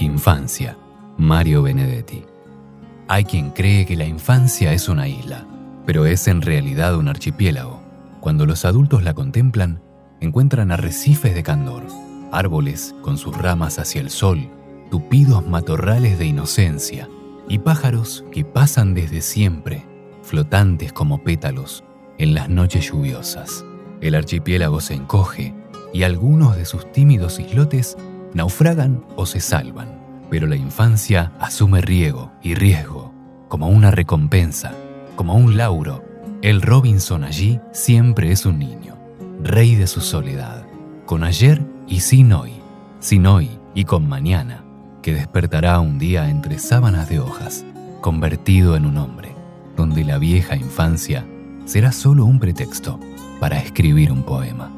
Infancia, Mario Benedetti. Hay quien cree que la infancia es una isla, pero es en realidad un archipiélago. Cuando los adultos la contemplan, encuentran arrecifes de candor, árboles con sus ramas hacia el sol, tupidos matorrales de inocencia y pájaros que pasan desde siempre, flotantes como pétalos, en las noches lluviosas. El archipiélago se encoge y algunos de sus tímidos islotes naufragan o se salvan, pero la infancia asume riego y riesgo como una recompensa, como un lauro. El Robinson allí siempre es un niño, rey de su soledad, con ayer y sin hoy, sin hoy y con mañana, que despertará un día entre sábanas de hojas, convertido en un hombre, donde la vieja infancia será solo un pretexto para escribir un poema.